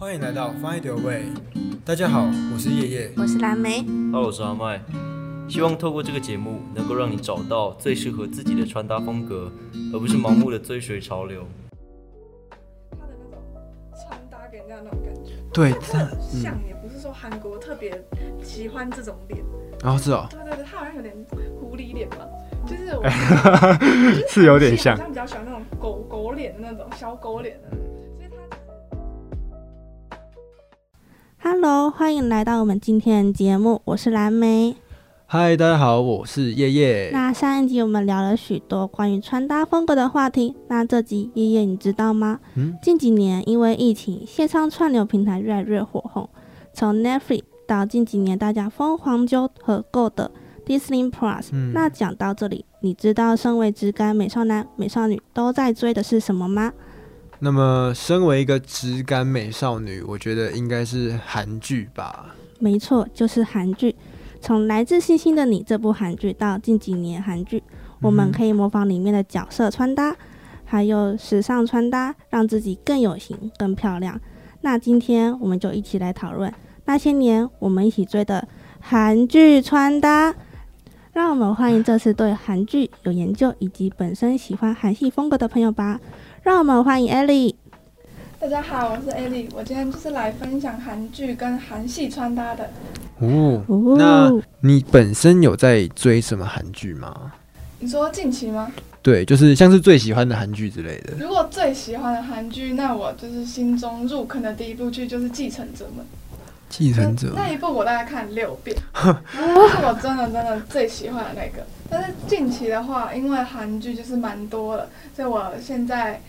欢迎来到 Find Your Way。大家好，我是叶叶。我是蓝莓，Hello，我是阿麦。希望透过这个节目，能够让你找到最适合自己的穿搭风格，而不是盲目的追随潮流。他的那种穿搭给人家那种感觉，对，他很像，也不是说韩国特别喜欢这种脸，然后是哦，对对对，他好像有点狐狸脸吧，就是我，就是是有点像好像比较喜欢那种狗狗脸的那种小狗脸的，Hello，欢迎来到我们今天的节目，我是蓝莓。嗨，大家好，我是叶叶。那上一集我们聊了许多关于穿搭风格的话题，那这集叶叶你知道吗？嗯，近几年因为疫情，线上串流平台越来越火红，从 Netflix 到近几年大家疯狂揪和购的 Disney Plus、嗯那讲到这里，你知道身为直感美少男、美少女都在追的是什么吗？那么，身为一个直感美少女，我觉得应该是韩剧吧。没错，就是韩剧。从《来自星星的你》这部韩剧到近几年韩剧，我们可以模仿里面的角色穿搭，还有时尚穿搭，让自己更有型、更漂亮。那今天我们就一起来讨论那些年我们一起追的韩剧穿搭。让我们欢迎这次对韩剧有研究以及本身喜欢韩系风格的朋友吧。让我们欢迎 Ellie。大家好，我是 Ellie，我今天就是来分享韩剧跟韩系穿搭的。哦，哦那你本身有在追什么韩剧吗？你说近期吗？对，就是像是最喜欢的韩剧之类的。如果最喜欢的韩剧，那我就是心中入坑的第一部剧就是《继承者们》。继承者那那一部我大概看六遍，那是我真的真的最喜欢的那个。但是近期的话，因为韩剧就是蛮多了，所以我现在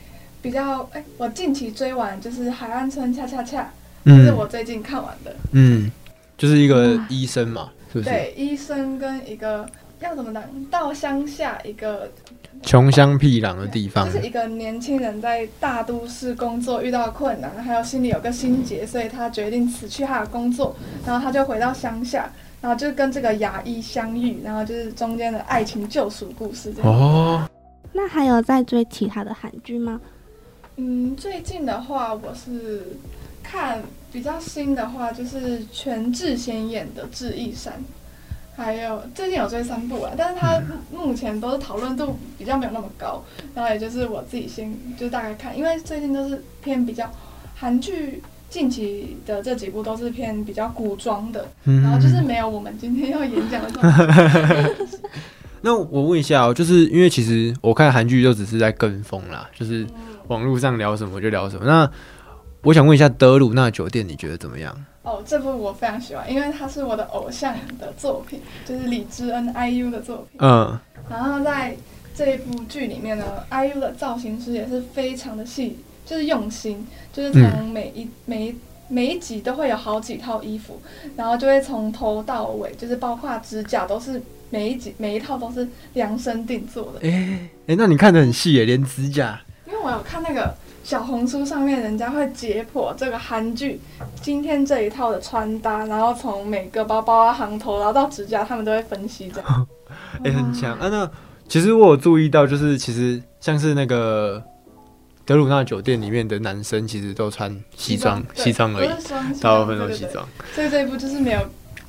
比较哎、我近期追完就是《海岸村恰恰恰》，这是嗯我最近看完的。嗯，就是一个医生嘛，是不是？对，医生跟一个要怎么讲，到乡下一个穷乡僻壤的地方就。是一个年轻人在大都市工作遇到困难，还有心里有个心结，所以他决定辞去他的工作，然后他就回到乡下，然后就跟这个牙医相遇，然后就是中间的爱情救赎故事这样。哦，那还有在追其他的韩剧吗？嗯，最近的话，我是看比较新的话，就是全智贤演的《智异山》，还有最近有追三部啊，但是它目前都是讨论度比较没有那么高，然后也就是我自己先就大概看，因为最近都是偏比较韩剧。近期的这几部都是偏比较古装的，嗯然后就是没有我们今天要演讲的。那我问一下哦，就是因为其实我看韩剧就只是在跟风啦，就是网络上聊什么就聊什么。那我想问一下《德鲁纳酒店》，你觉得怎么样？哦，这部我非常喜欢，因为它是我的偶像的作品，就是李智恩 IU 的作品。嗯，然后在这一部剧里面呢，IU 的造型师也是非常的细，就是用心，就是从每一、每一每一集都会有好几套衣服，然后就会从头到尾，就是包括指甲都是每一集每一套都是量身定做的。诶诶，那你看得很细耶，连指甲。因为我有看那个小红书上面，人家会解剖这个韩剧今天这一套的穿搭，然后从每个包包啊、行头，然后到指甲，他们都会分析这样。诶，很强啊。那其实我有注意到，就是其实像是那个德鲁纳酒店里面的男生，其实都穿西装，西装而已大部分都西装。所以这一部就是没有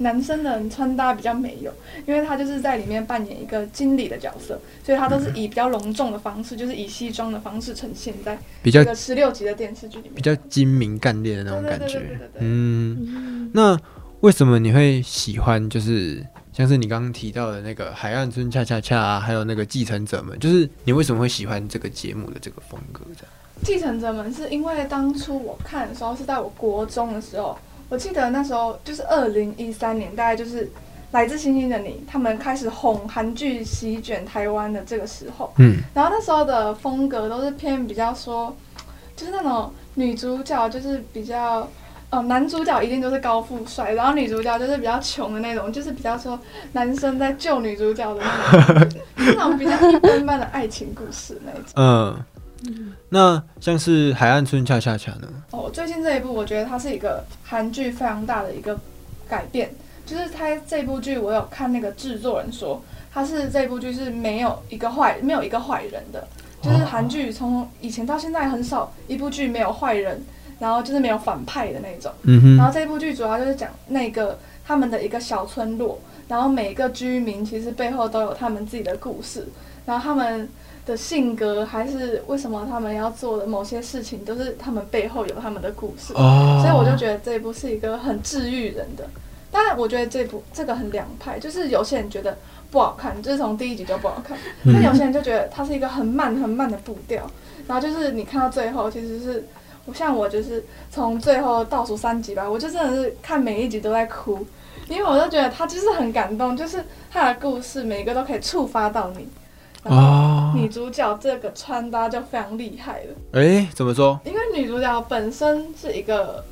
男生的穿搭比较没有，因为他就是在里面扮演一个经理的角色，所以他都是以比较隆重的方式，就是以西装的方式呈现在比较这个十六集的电视剧里面。比较精明干练的那种感觉嗯，那为什么你会喜欢？就是像是你刚刚提到的那个《海岸村恰恰恰》啊，还有那个《继承者们》，就是你为什么会喜欢这个节目的这个风格？这样？继承者们是因为当初我看的时候是在我国中的时候，我记得那时候就是二零一三年，大概就是《来自星星的你》他们开始哄韩剧席卷台湾的这个时候，嗯，然后那时候的风格都是偏比较说，就是那种女主角就是比较。哦，男主角一定都是高富帅，然后女主角就是比较穷的那种，就是比较说男生在救女主角的那种，那种比较一般般的爱情故事那一种。嗯，那像是《海岸村恰恰恰》呢？哦，最近这一部我觉得它是一个韩剧非常大的一个改变，就是它这部剧我有看那个制作人说，它是这部剧是没有一个坏没有一个坏人的，就是韩剧从以前到现在很少一部剧没有坏人，然后就是没有反派的那种。嗯哼，然后这部剧主要就是讲那个他们的一个小村落，然后每个居民其实背后都有他们自己的故事，然后他们的性格还是为什么他们要做的某些事情，都是他们背后有他们的故事。哦，所以我就觉得这一部是一个很治愈人的。当然，我觉得这部这个很两派，就是有些人觉得不好看，就是从第一集就不好看；嗯但有些人就觉得它是一个很慢很慢的步调，然后就是你看到最后，其实是我像我就是从最后倒数三集吧，我就真的是看每一集都在哭，因为我就觉得他就是很感动，就是他的故事每一个都可以触发到你。然后哦，女主角这个穿搭就非常厉害了。哎，怎么说？因为女主角本身是一个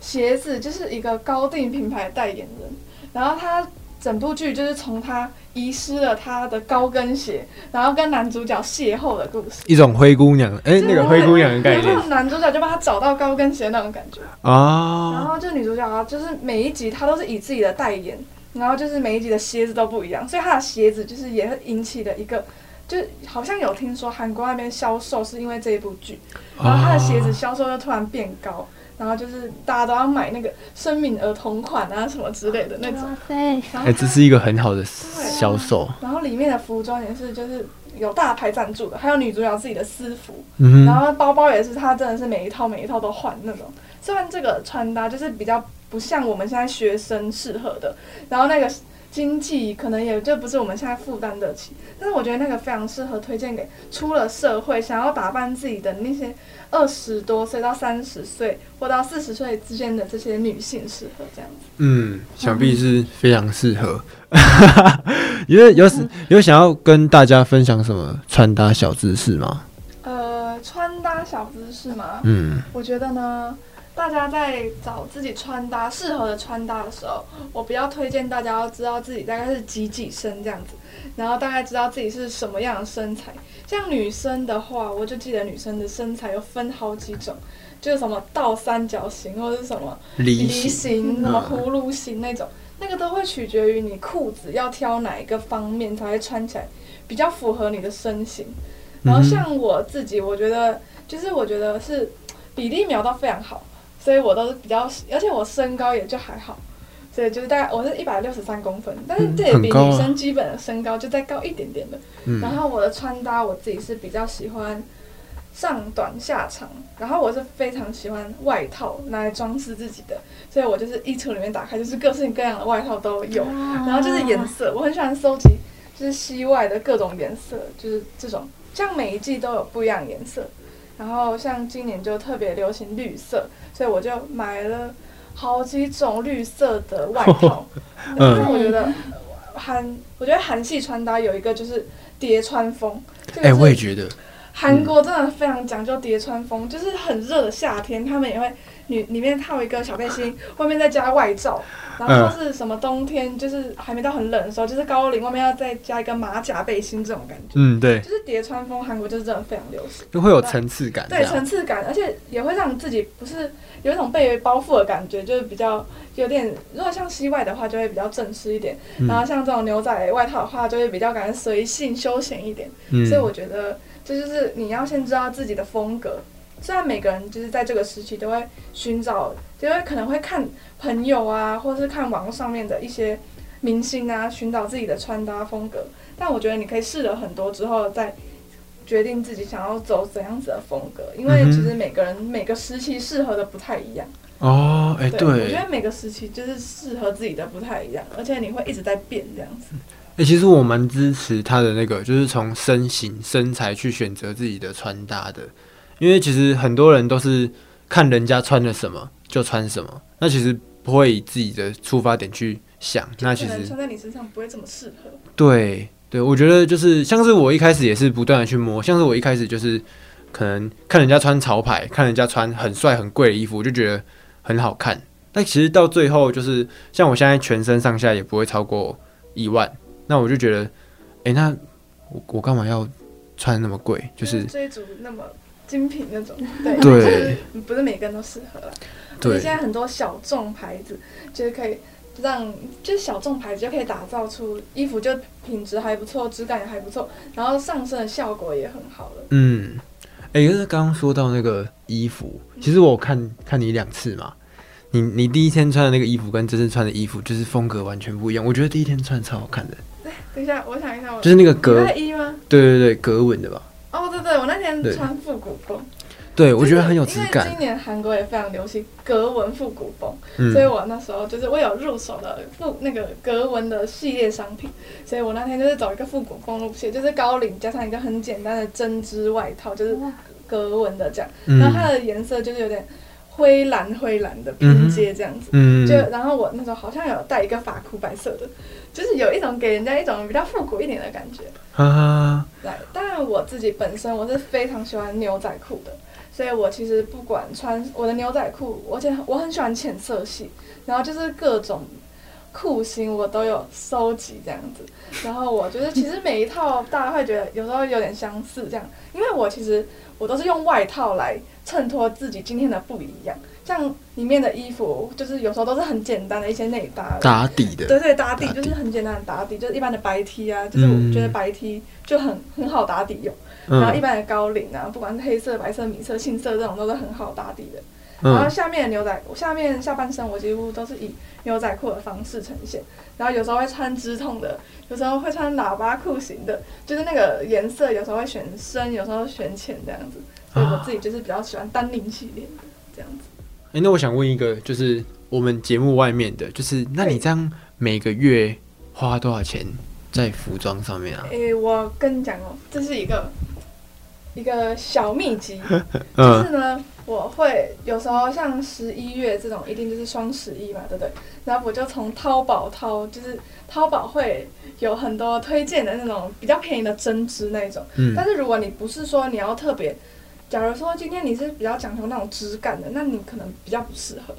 鞋子，就是一个高定品牌代言人，然后她整部剧就是从她遗失了她的高跟鞋，然后跟男主角邂逅的故事。一种灰姑娘，哎，那个灰姑娘的概念然后男主角就帮她找到高跟鞋那种感觉啊，然啊，后就女主角啊，就是每一集她都是以自己的代言，然后就是每一集的鞋子都不一样，所以她的鞋子就是也会引起了一个。就是好像有听说韩国那边销售是因为这一部剧，然后他的鞋子销售又突然变高，然后就是大家都要买那个生命儿童款啊什么之类的那种。哇塞，哎，这是一个很好的销售，然后里面的服装也是就是有大牌赞助的，还有女主角自己的私服，嗯，然后包包也是她真的是每一套每一套都换那种。虽然这个穿搭就是比较不像我们现在学生适合的，然后那个经济可能也就不是我们现在负担得起，但是我觉得那个非常适合推荐给出了社会想要打扮自己的那些二十多岁到三十岁或到四十岁之间的这些女性适合这样子。嗯，想必是非常适合。因为有有想要跟大家分享什么穿搭小知识吗？呃，穿搭小知识吗？嗯，我觉得呢，大家在找自己穿搭适合的穿搭的时候，我比较推荐大家要知道自己大概是几几身这样子，然后大概知道自己是什么样的身材。像女生的话，我就记得女生的身材有分好几种，就是什么倒三角形或者是什么梨梨形，形、什么嗯。葫芦形那种，那个都会取决于你裤子要挑哪一个方面才会穿起来比较符合你的身形。然后像我自己，我觉得就是我觉得是比例描到非常好，所以我都是比较，而且我身高也就还好，所以就是大概我是一百六十三公分，但是这也比女生基本的身高就再高一点点的。然嗯，后我的穿搭我自己是比较喜欢上短下长，然后我是非常喜欢外套拿来装饰自己的，所以我就是衣橱里面打开就是各式各样的外套都有，然后就是颜色，我很喜欢收集就是西外的各种颜色，就是这种，像每一季都有不一样的颜色。然后像今年就特别流行绿色，所以我就买了好几种绿色的外套。嗯然后我觉得韩，我觉得韩系穿搭有一个就是叠穿风。这个哎，是我也觉得，韩国真的非常讲究叠穿风，就是很热的夏天，他们也会里里面套一个小背心，外面再加外罩，然后或是什么冬天就是还没到很冷的时候，就是高领外面要再加一个马甲背心这种感觉，嗯，对，就是叠穿风，韩国就是真的非常流行。就会有层次感，对层次感，而且也会让自己不是有一种被包覆的感觉，就是比较有点，如果像西外的话，就会比较正式一点，嗯然后像这种牛仔外套的话，就会比较感觉随性休闲一点。嗯，所以我觉得这就是你要先知道自己的风格。虽然每个人就是在这个时期都会寻找，就会可能会看朋友啊，或是看网络上面的一些明星啊，寻找自己的穿搭风格。但我觉得你可以试了很多之后，再决定自己想要走怎样子的风格，因为其实每个人每个时期适合的不太一样。哦，哎，对，我觉，得每个时期就是适合自己的不太一样，而且你会一直在变这样子。哎，其实我蛮支持他的那个，就是从身形、身材去选择自己的穿搭的，因为其实很多人都是看人家穿了什么就穿什么，那其实不会以自己的出发点去想，那其实穿在你身上不会这么适合。对对，我觉得就是像是我一开始也是不断的去摸，像是我一开始就是可能看人家穿潮牌，看人家穿很帅很贵的衣服，我就觉得很好看。但其实到最后就是像我现在全身上下也不会超过一万，那我就觉得，诶，那我我干嘛要穿那么贵？就是这一组那么精品那种，对，对就是不是每个人都适合了。对现在很多小众牌子，就是可以让就是小众牌子就可以打造出衣服就品质还不错，质感也还不错，然后上身的效果也很好了。嗯，哎、就是刚刚说到那个衣服，其实我看看你两次嘛，你你第一天穿的那个衣服跟这次穿的衣服就是风格完全不一样。我觉得第一天穿超好看的，等一下，我想一下，我就是那个格，拜一吗？对对对，格纹的吧？哦，对对，我那天穿复古风，对，我觉得很有质因为感今。年韩国也非常流行格纹复古风，嗯所以我那时候就是我有入手了复那个格纹的系列商品，所以我那天就是走一个复古风路线，就是高领加上一个很简单的针织外套，就是格纹的这样，然后它嗯的颜色就是有点灰蓝灰蓝的拼接这样子。嗯就然后我那时候好像有带一个发箍白色的，就是有一种给人家一种比较复古一点的感觉。啊，对，当然我自己本身我是非常喜欢牛仔裤的，所以我其实不管穿我的牛仔裤，而且我很喜欢浅色系，然后就是各种裤型我都有收集这样子。然后我觉得其实每一套大家会觉得有时候有点相似这样，因为我其实我都是用外套来衬托自己今天的不一样。像里面的衣服，就是有时候都是很简单的一些内搭，打底的，对对，打底就是很简单的打底，就是一般的白 T 啊，就是我觉得白 T 就很很好打底用。然后一嗯般的高领啊，不管是黑色、白色、米色、杏色这种都是很好打底的。然后嗯下面的牛仔，下面下半身我几乎都是以牛仔裤的方式呈现。然后有时候会穿直筒的，有时候会穿喇叭裤型的，就是那个颜色有时候会选深，有时候选浅这样子。所以我自己就是比较喜欢单领系列的这样子。哎、那我想问一个，就是我们节目外面的，就是那你这样每个月花多少钱在服装上面啊？诶，我跟你讲哦，这是一个一个小秘籍，就嗯是呢，我会有时候像十一月这种，一定就是双十一嘛，对不对？然后我就从淘宝淘，就是淘宝会有很多推荐的那种比较便宜的针织那种。嗯但是如果你不是说你要特别，假如说今天你是比较讲究那种质感的，那你可能比较不适合。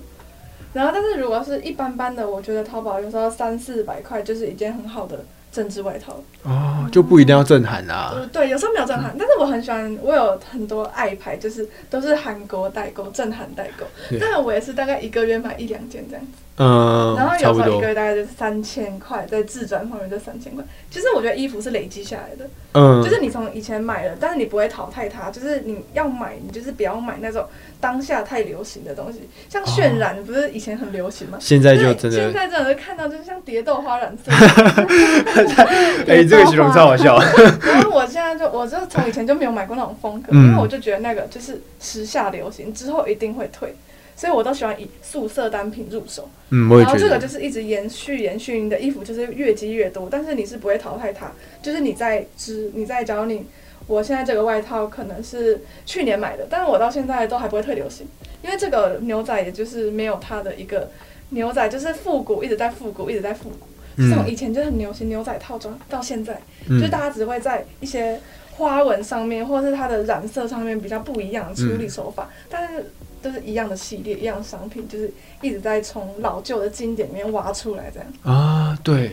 然后，但是如果是一般般的，我觉得淘宝有时候三四百块就是一件很好的针织外套。哦，就不一定要正韩啦。呃，对，有时候没有震撼，但是我很喜欢，我有很多爱牌，就是都是韩国代购，正韩代购对。但我也是大概一个月买一两件这样子，嗯然后，有时候一个。月大概就是三千块，在自转方面就三千块。其实我觉得衣服是累积下来的，嗯，就是你从以前买了，但是你不会淘汰它，就是你要买，你就是不要买那种当下太流行的东西，像渲染不是以前很流行吗？现在就真的，现在真的是看到就是像蝶豆花染色，哎、这个形容超好笑。然后我现在就，我就从以前就没有买过那种风格，嗯因为我就觉得那个就是时下流行，之后一定会退，所以我都喜欢以素色单品入手。嗯，我然后这个就。是一直延续延续，你的衣服就是越积越多，但是你是不会淘汰它，就是你在织，你在假如你，我现在这个外套可能是去年买的，但是我到现在都还不会退流行，因为这个牛仔也就是没有它的一个牛仔就是复古，一直在复古，一直在复古。这种以前就很流行牛仔套装，到现在就是大家只会在一些花纹上面，或者是它的染色上面比较不一样的处理手法，但是都是一样的系列、一样的商品，就是一直在从老旧的经典里面挖出来，这样。啊，对，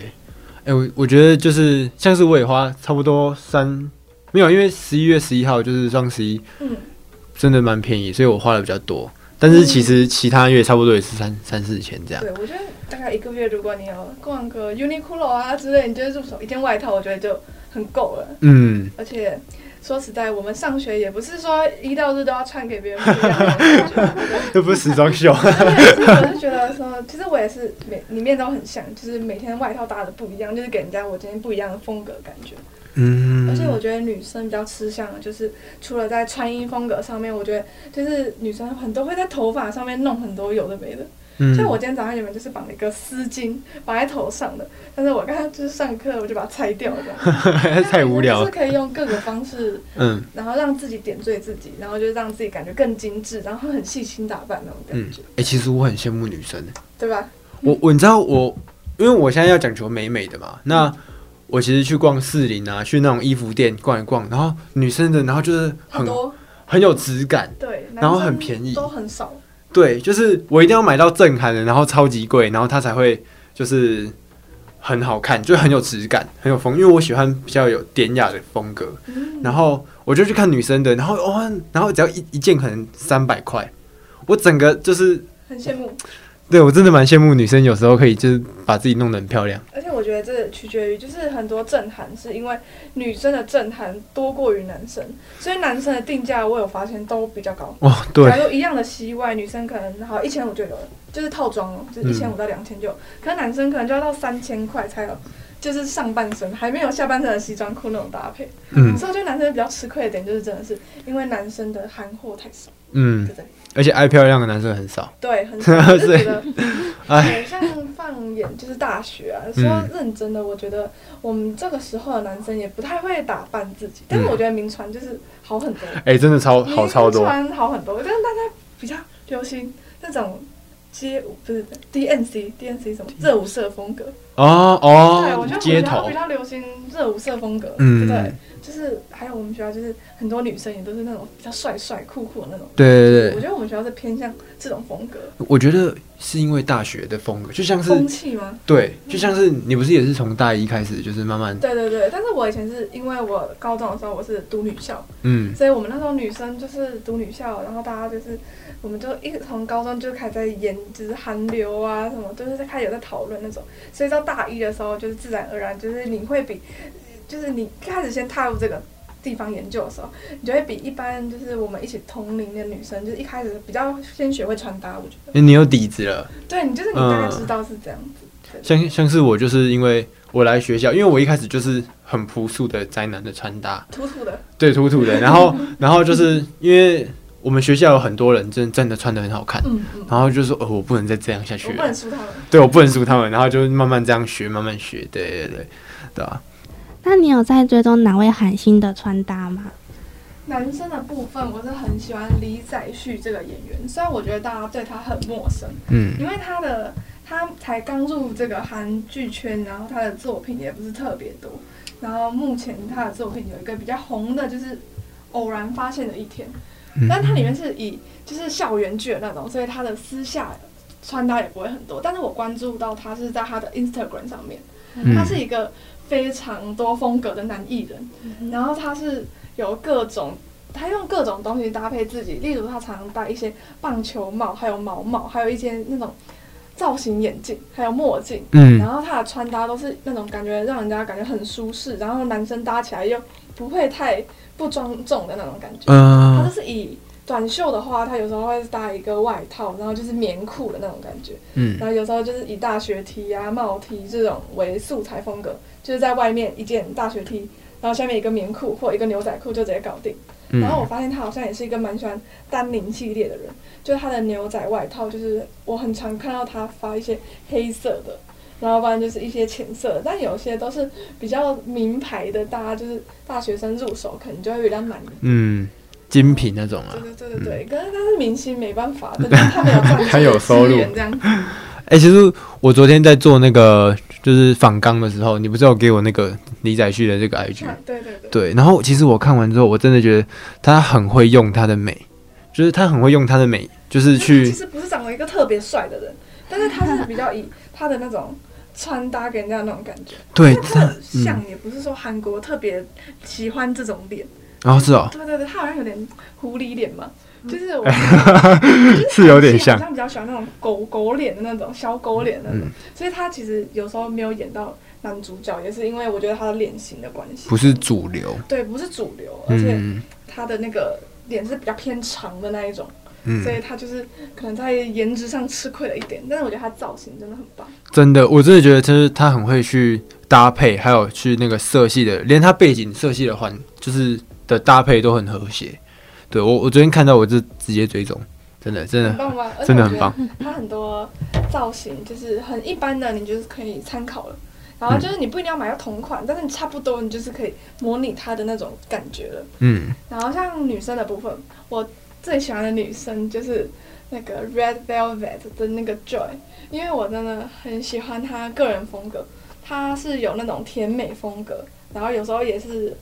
哎、我我觉得就是像是我也花差不多三，没有，因为十一月十一号就是双十一，嗯，真的蛮便宜，所以我花的比较多。但是其实其他月差不多也是三三四千这样。对，我觉得大概一个月，如果你有逛个 Uniqlo 啊之类，你就入手一件外套，我觉得就很够了。嗯，而且说实在，我们上学也不是说一到日都要穿给别人不一样的？又不是时装秀。其实我是觉得说，其实我也是每里面都很像，就是每天外套搭的不一样，就是给人家我今天不一样的风格感觉。嗯，而且我觉得女生比较吃香的，就是除了在穿衣风格上面，我觉得就是女生很多会在头发上面弄很多有的没的。嗯像我今天早上原本就是绑了一个丝巾绑在头上的，但是我刚刚就是上课我就把它拆掉这样。太无聊了。就是可以用各个方式，嗯然后让自己点缀自己，然后就让自己感觉更精致，然后很细心打扮那种嗯感觉，，哎、其实我很羡慕女生。对吧？我我你知道我，因为我现在要讲求美美的嘛，那我其实去逛士林啊，去那种衣服店逛一逛，然后女生的，然后就是很很多很有质感，对，然后很便宜都很少。对，就是我一定要买到震撼的，然后超级贵，然后它才会就是很好看，就很有质感，很有风，因为我喜欢比较有典雅的风格，嗯，然后我就去看女生的，然后哦、然后只要一一件可能三百块，我整个就是。很羡慕。对，我真的蛮羡慕女生，有时候可以就是把自己弄得很漂亮。而且我觉觉得这取决于就是很多震撼是因为女生的震撼多过于男生，所以男生的定价我有发现都比较高。哦，对假，如一样的西外，女生可能好一千五就有了，就是套装哦，就是一千五到两千就有，可是男生可能就要到三千块才有，就是上半身还没有下半身的西装裤那种搭配。嗯所以我觉得男生比较吃亏的点就是真的是因为男生的韩货太少，嗯对，不对？而且爱漂亮的男生很少。对，很少，就是觉得，哎，像放眼就是大学啊，嗯说认真的，我觉得我们这个时候的男生也不太会打扮自己，但是我觉得名传就是好很多，哎，真的超好超多。名传好很多，但是大家比较流行那种街舞，不是 DNC DNC 什么热舞社风格，哦哦对，我哦觉，得比较比，较流行热舞社风格，嗯。对，就是我们学校就是很多女生也都是那种比较帅帅酷酷的那种。对对对，我觉得我们学校是偏向这种风格，我觉得是因为大学的风格，就像是风气吗？对，就像是你不是也是从大一开始，就是慢慢对对对，但是我以前是因为我高中的时候我是读女校，嗯所以我们那时候女生就是读女校，然后大家就是我们就一从高中就开始在研，就是韩流啊什么，就是在开始有在讨论那种，所以到大一的时候就是自然而然就是你会比，就是你一开始先踏入这个。地方研究的时候，你就会比一般就是我们一起同龄的女生，就是一开始比较先学会穿搭。我觉得，因为你有底子了。对你就是你大概知道是这样子。对像像是我就是因为我来学校，因为我一开始就是很朴素的宅男的穿搭，土土的，对，土土的。然后 然后就是因为我们学校有很多人真真的穿的很好看，嗯嗯，然后就说哦，我不能再这样下去我不，能输他们。对我不能输他们，然后就慢慢这样学，慢慢学，对对对，对吧、那你有在追踪哪位韩星的穿搭吗？男生的部分，我是很喜欢李宰旭这个演员，虽然我觉得大家对他很陌生，嗯因为他的他才刚入这个韩剧圈，然后他的作品也不是特别多。然后目前他的作品有一个比较红的，就是《偶然发现的一天》，嗯但它里面是以就是校园剧的那种，所以他的私下穿搭也不会很多。但是我关注到他是在他的 Instagram 上面，嗯他是一个非常多风格的男艺人，然后他是有各种，他用各种东西搭配自己，例如他常常戴一些棒球帽，还有毛帽，还有一些那种造型眼镜，还有墨镜。嗯然后他的穿搭都是那种感觉让人家感觉很舒适，然后男生搭起来又不会太不庄重的那种感觉。他就嗯是以短袖的话，他有时候会搭一个外套，然后就是棉裤的那种感觉。嗯然后有时候就是以大学 T 啊、帽 T 这种为素材风格，就是在外面一件大学 T，然后下面一个棉裤或一个牛仔裤就直接搞定。嗯然后我发现他好像也是一个蛮喜欢丹宁系列的人，就是他的牛仔外套，就是我很常看到他发一些黑色的，然后不然就是一些浅色的，但有些都是比较名牌的，大家就是大学生入手可能就会比较难。嗯，精品那种啊对。对对对对，可是他是明星，没办法，但是他没有赚 他有收入这样子。哎、其实我昨天在做那个就是仿纲的时候，你不是有给我那个李宰旭的这个 IG？啊对对对。对，然后其实我看完之后，我真的觉得他很会用他的美，就是他很会用他的美，就是去其实不是长得一个特别帅的人，但是他是比较以他的那种穿搭给人家那种感觉。对但他的像也不是说韩国特别喜欢这种脸，然后是哦，对对对，他好像有点狐狸脸嘛，就是我 是有点像。好像比较喜欢那种狗狗脸的那种小狗脸的那种，嗯。所以他其实有时候没有演到男主角，也是因为我觉得他的脸型的关系，不是主流，对，不是主流，而且嗯。他的那个脸是比较偏长的那一种。嗯。所，以他就是可能在颜值上吃亏了一点，但是我觉得他造型真的很棒。真的，我真的觉得就是他很会去搭配，还有去那个色系的，连他背景色系的环就是的搭配都很和谐。对我，我昨天看到我就直接追踪，真的真的真的很棒。它很多造型就是很一般的，你就是可以参考了。然后就是你不一定要买到同款，但是你差不多，你就是可以模拟它的那种感觉了。嗯然后像女生的部分，我最喜欢的女生就是那个 Red Velvet 的那个 Joy，因为我真的很喜欢她个人风格，她是有那种甜美风格，然后有时候也是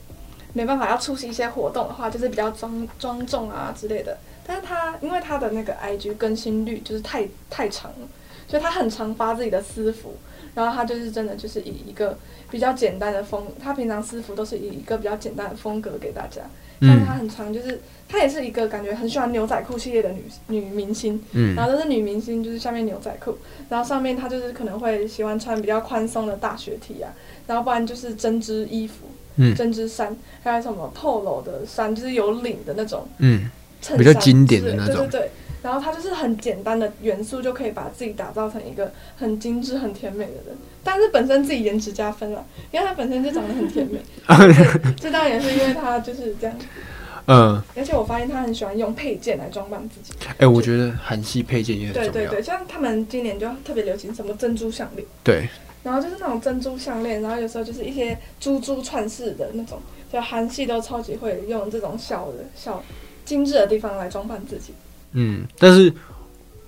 没办法要出席一些活动的话，就是比较庄庄重啊之类的。但是她因为她的那个 IG 更新率就是太太长了，所以他很常发自己的私服，然后他就是真的就是以一个比较简单的风，他平常私服都是以一个比较简单的风格给大家。像嗯他很常就是她也是一个感觉很喜欢牛仔裤系列的女女明星，嗯。然后都是女明星，就是下面牛仔裤，然后上面她就是可能会喜欢穿比较宽松的大学 T 啊，然后不然就是针织衣服，嗯针织衫，还有什么 polo 的衫，就是有领的那种嗯衬衫比较经典的那种对对对。然后它就是很简单的元素就可以把自己打造成一个很精致、很甜美的人，但是本身自己颜值加分了，因为她本身就长得很甜美，这当然也是因为她就是这样。嗯，而且我发现她很喜欢用配件来装扮自己。哎、我觉得韩系配件也很重要。对对对，像他们今年就特别流行什么珍珠项链。对然后就是那种珍珠项链，然后有时候就是一些珠珠串饰的那种，就韩系都超级会用这种小的小精致的地方来装扮自己。嗯，但是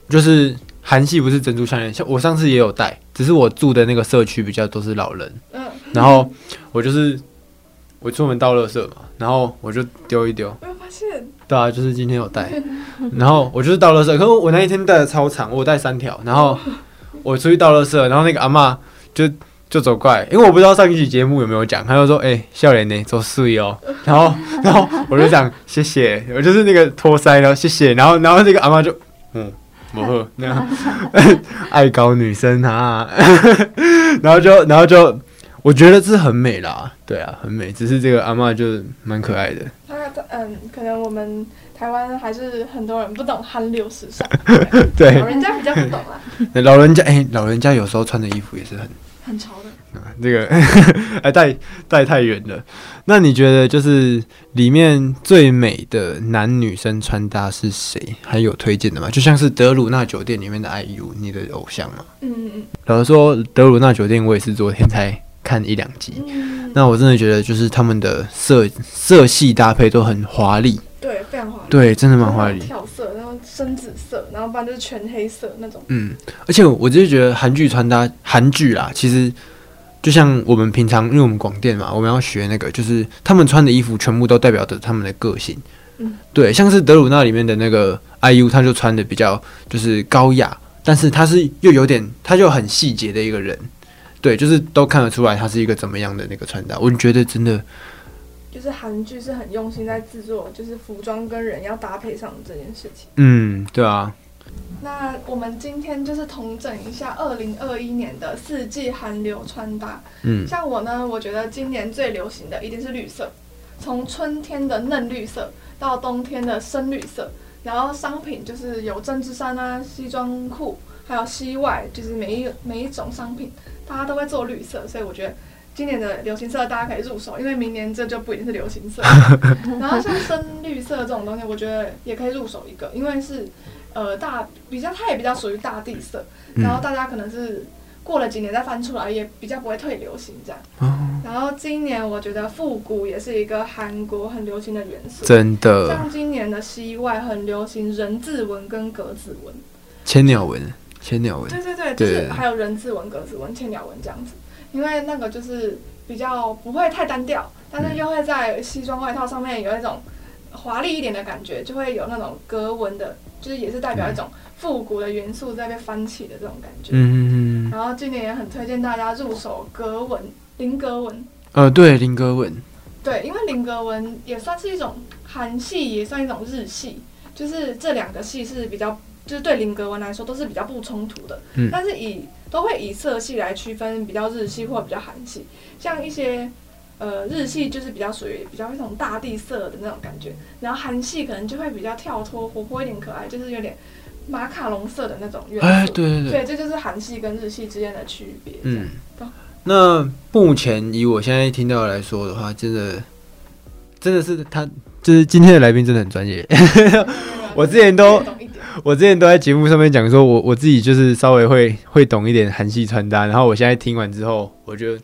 就是韩系不是珍珠项链，像我上次也有戴，只是我住的那个社区比较都是老人，嗯，然后我就是我出门倒垃圾嘛，然后我就丢一丢，没有发现，对啊，就是今天有戴，然后我就是倒垃圾，可是我那一天戴的超长，我戴三条，然后我出去倒垃圾，然后那个阿嬷就就走过来，因为我不知道上一期节目有没有讲，他就说：“哎、笑脸呢，走碎哦。”然后然后我就讲谢谢，我就是那个托腮，然后谢谢，然后然后那个阿嬷就嗯。不喝那样，爱搞女生啊，然后就然后就，我觉得这很美啦，对啊，很美。只是这个阿嬷就蛮可爱的，他他嗯，可能我们台湾还是很多人不懂韩流时尚，对老，人家比较不懂 啦，老人家哎、老人家有时候穿的衣服也是很很潮的。啊，这个哎带带太远了。那你觉得就是里面最美的男女生穿搭是谁？还有推荐的吗？就像是德鲁纳酒店里面的 IU，你的偶像吗。嗯嗯老实说，德鲁纳酒店我也是昨天才看一两集。嗯，那我真的觉得就是他们的色色系搭配都很华丽，对，非常华丽。对，真的蛮华丽。跳色，然后深紫色，然后不然就是全黑色那种。嗯，而且我就是觉得韩剧穿搭，韩剧啦，其实就像我们平常，因为我们广电嘛，我们要学那个，就是他们穿的衣服全部都代表着他们的个性。嗯，对，像是德鲁纳里面的那个 IU，他就穿的比较就是高雅，但是他是又有点，他就很细节的一个人。对，就是都看得出来他是一个怎么样的那个穿搭。我觉得真的，就是韩剧是很用心在制作，就是服装跟人要搭配上这件事情。嗯，对啊，那我们今天就是统整一下二零二一年的四季韩流穿搭。嗯像我呢，我觉得今年最流行的一定是绿色，从春天的嫩绿色到冬天的深绿色，然后商品就是有针织衫啊、西装裤，还有西外，就是每一每一种商品，大家都会做绿色，所以我觉得。今年的流行色大家可以入手，因为明年这就不一定是流行色。然后像深绿色这种东西，我觉得也可以入手一个，因为是呃大比较，它也比较属于大地色，嗯。然后大家可能是过了几年再翻出来，也比较不会退流行这样。哦。然后今年我觉得复古也是一个韩国很流行的元素，真的。像今年的西外很流行人字纹跟格子纹，千鸟纹，千鸟纹，对对对，就是还有人字纹、格子纹、千鸟纹这样子，因为那个就是比较不会太单调，但是又会在西装外套上面有一种华丽一点的感觉，就会有那种格纹的，就是也是代表一种复古的元素在被翻起的这种感觉。嗯嗯嗯，然后今年也很推荐大家入手格纹、菱格纹，呃，对，菱格纹，对，因为菱格纹也算是一种韩系，也算一种日系，就是这两个系是比较，就是对林格纹来说都是比较不冲突的，嗯但是以都会以色系来区分比较日系或比较韩系，像一些。呃，日系就是比较属于比较那种大地色的那种感觉，然后韩系可能就会比较跳脱、活泼一点、可爱，就是有点马卡龙色的那种元素。哎，对对对，对，这就是韩系跟日系之间的区别。嗯，那目前以我现在听到来说的话，真的真的是他，就是今天的来宾真的很专业。我之前都 我之前都在节目上面讲说，我我自己就是稍微会会懂一点韩系穿搭，然后我现在听完之后，我就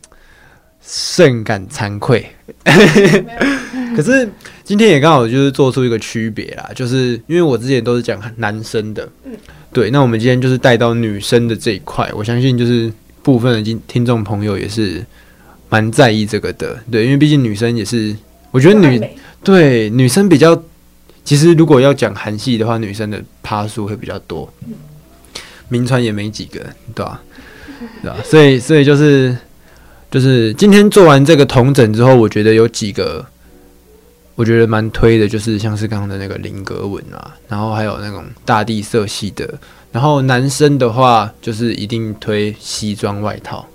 甚感惭愧。可是今天也刚好就是做出一个区别啦，就是因为我之前都是讲男生的，嗯。对，那我们今天就是带到女生的这一块，我相信就是部分的听听众朋友也是蛮在意这个的，对，因为毕竟女生也是，我觉得女对女生比较，其实如果要讲韩系的话，女生的趴数会比较多。名传也没几个，对吧、对吧、所以所以就是就是今天做完这个同整之后，我觉得有几个我觉得蛮推的，就是像是刚刚的那个菱格纹啊，然后还有那种大地色系的，然后男生的话就是一定推西装外套，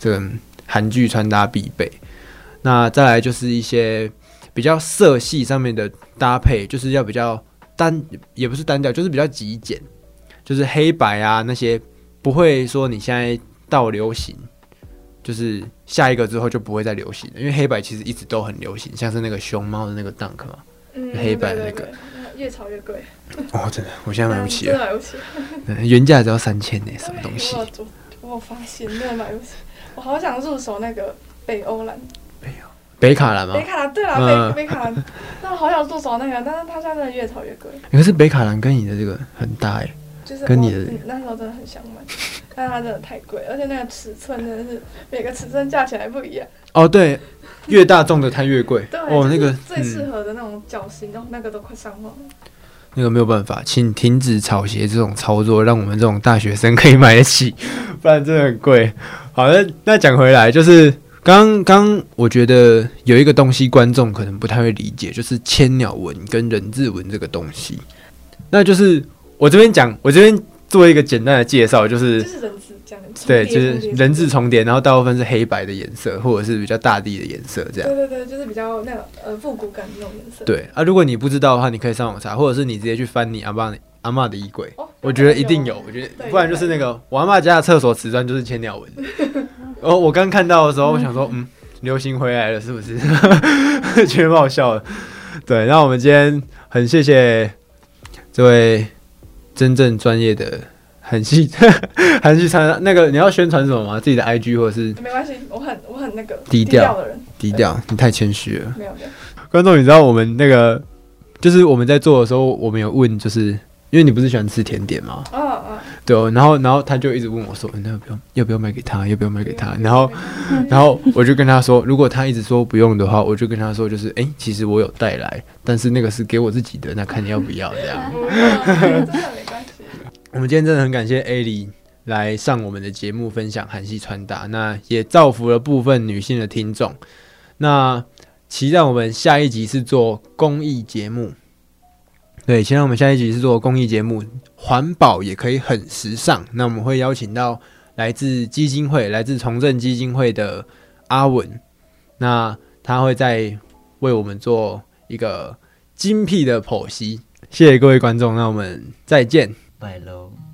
这个韩剧穿搭必备。那再来就是一些比较色系上面的搭配，就是要比较单，也不是单调，就是比较极简，就是黑白啊那些不会说你现在到流行，就是下一个之后就不会再流行了，因为黑白其实一直都很流行，像是那个熊猫的那个 Dunk 嘛，嗯黑白那个越炒越贵，哦，真的，我现在买不起了，买不起。对 原价只要三千呢，什么东西我？发现，真的买不起。我好想入手那个北欧蓝，北卡蓝吗北？卡蓝，对啦，嗯北北卡蓝，那我好想入手那个，但是它现在真的越炒越贵，可是北卡蓝跟你的这个很搭哎，就是跟你的那时候真的很想买，但是它真的太贵，而且那个尺寸真的是每个尺寸价钱还不一样。哦对，越大众的它越贵，对，哦那个就是最适嗯合的那种脚型，然后那个都快上万了。那个没有办法，请停止炒鞋这种操作，让我们这种大学生可以买得起，不然真的很贵。好的，那讲回来，就是刚刚我觉得有一个东西观众可能不太会理解，就是千鸟纹跟人字纹这个东西。那就是我这边讲，我这边做一个简单的介绍，就是就是人字这样，对，就是人字。重叠，然后大部分是黑白的颜色，或者是比较大地的颜色这样。对对对，就是比较那种呃复古感的那种颜色。对啊，如果你不知道的话，你可以上网查，或者是你直接去翻你阿爸阿妈的衣柜，哦，我觉得一定有。我觉得不然就是那个我阿妈家的厕所瓷砖就是千鸟纹。然后我刚看到的时候，我想说，嗯，流行回来了是不是？觉得蛮好笑的。对，那我们今天很谢谢这位真正专业的韩系 韩系参那个你要宣传什么吗？自己的 IG 或者是没关系，我很我很那个低调调的人，低调？你太谦虚了。没有没有。观众，你知道我们那个就是我们在做的时候，我们有问，就是因为你不是喜欢吃甜点吗？嗯嗯，对哦，然后然后他就一直问我说，那要不要要不要买给他，要不要买给他？然后然后我就跟他说，如果他一直说不用的话，我就跟他说，就是哎、诶其实我有带来，但是那个是给我自己的，那看你要不要这样。不 用真的没关系。我们今天真的很感谢 A 莉来上我们的节目，分享韩系穿搭，那也造福了部分女性的听众。那期待我们下一集是做公益节目，对，现在我们下一集是做公益节目，环保也可以很时尚。那我们会邀请到来自基金会、来自重振基金会的阿文，那他会在为我们做一个精辟的剖析。谢谢各位观众，那我们再见。拜喽。